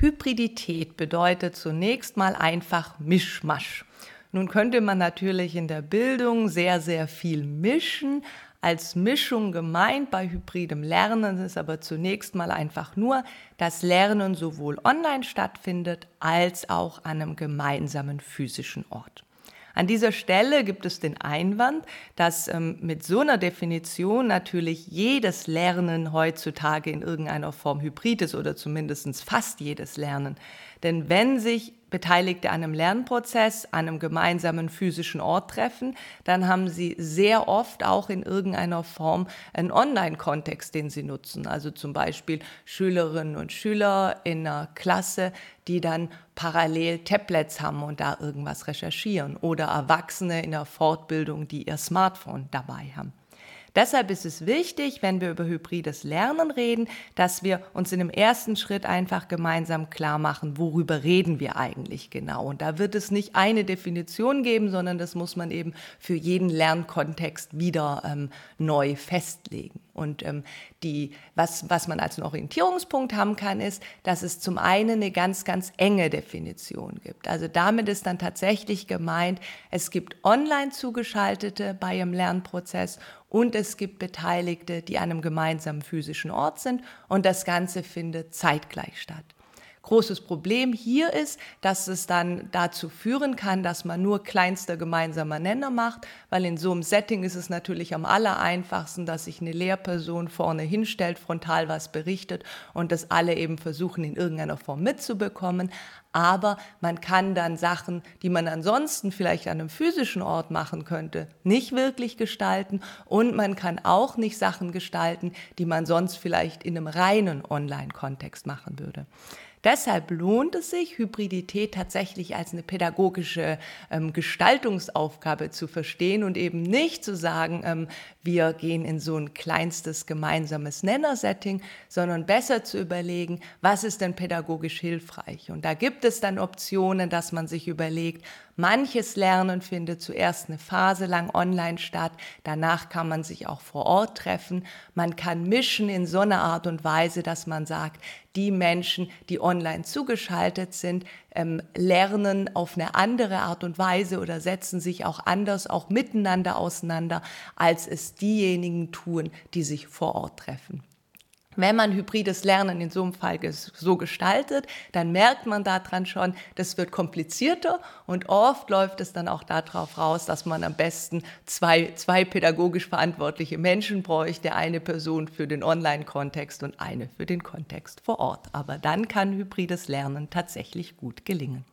Hybridität bedeutet zunächst mal einfach Mischmasch. Nun könnte man natürlich in der Bildung sehr, sehr viel mischen. Als Mischung gemeint bei hybridem Lernen ist aber zunächst mal einfach nur, dass Lernen sowohl online stattfindet als auch an einem gemeinsamen physischen Ort. An dieser Stelle gibt es den Einwand, dass ähm, mit so einer Definition natürlich jedes Lernen heutzutage in irgendeiner Form hybrid ist oder zumindest fast jedes Lernen. Denn wenn sich Beteiligte an einem Lernprozess, an einem gemeinsamen physischen Ort treffen, dann haben sie sehr oft auch in irgendeiner Form einen Online-Kontext, den sie nutzen. Also zum Beispiel Schülerinnen und Schüler in einer Klasse, die dann parallel Tablets haben und da irgendwas recherchieren oder Erwachsene in der Fortbildung, die ihr Smartphone dabei haben. Deshalb ist es wichtig, wenn wir über hybrides Lernen reden, dass wir uns in dem ersten Schritt einfach gemeinsam klar machen, worüber reden wir eigentlich genau. Und da wird es nicht eine Definition geben, sondern das muss man eben für jeden Lernkontext wieder ähm, neu festlegen. Und ähm, die, was, was man als einen Orientierungspunkt haben kann, ist, dass es zum einen eine ganz, ganz enge Definition gibt. Also damit ist dann tatsächlich gemeint, es gibt online zugeschaltete bei ihrem Lernprozess und es gibt Beteiligte, die an einem gemeinsamen physischen Ort sind und das Ganze findet zeitgleich statt. Großes Problem hier ist, dass es dann dazu führen kann, dass man nur kleinster gemeinsamer Nenner macht, weil in so einem Setting ist es natürlich am aller einfachsten, dass sich eine Lehrperson vorne hinstellt, frontal was berichtet und das alle eben versuchen in irgendeiner Form mitzubekommen. Aber man kann dann Sachen, die man ansonsten vielleicht an einem physischen Ort machen könnte, nicht wirklich gestalten. Und man kann auch nicht Sachen gestalten, die man sonst vielleicht in einem reinen Online-Kontext machen würde. Deshalb lohnt es sich, Hybridität tatsächlich als eine pädagogische ähm, Gestaltungsaufgabe zu verstehen und eben nicht zu sagen, ähm, wir gehen in so ein kleinstes gemeinsames Nenner-Setting, sondern besser zu überlegen, was ist denn pädagogisch hilfreich. Und da gibt es dann Optionen, dass man sich überlegt, Manches Lernen findet zuerst eine Phase lang online statt, danach kann man sich auch vor Ort treffen. Man kann mischen in so einer Art und Weise, dass man sagt, die Menschen, die online zugeschaltet sind, ähm, lernen auf eine andere Art und Weise oder setzen sich auch anders, auch miteinander auseinander, als es diejenigen tun, die sich vor Ort treffen. Wenn man hybrides Lernen in so einem Fall so gestaltet, dann merkt man daran schon, das wird komplizierter und oft läuft es dann auch darauf raus, dass man am besten zwei, zwei pädagogisch verantwortliche Menschen bräuchte, eine Person für den Online-Kontext und eine für den Kontext vor Ort. Aber dann kann hybrides Lernen tatsächlich gut gelingen.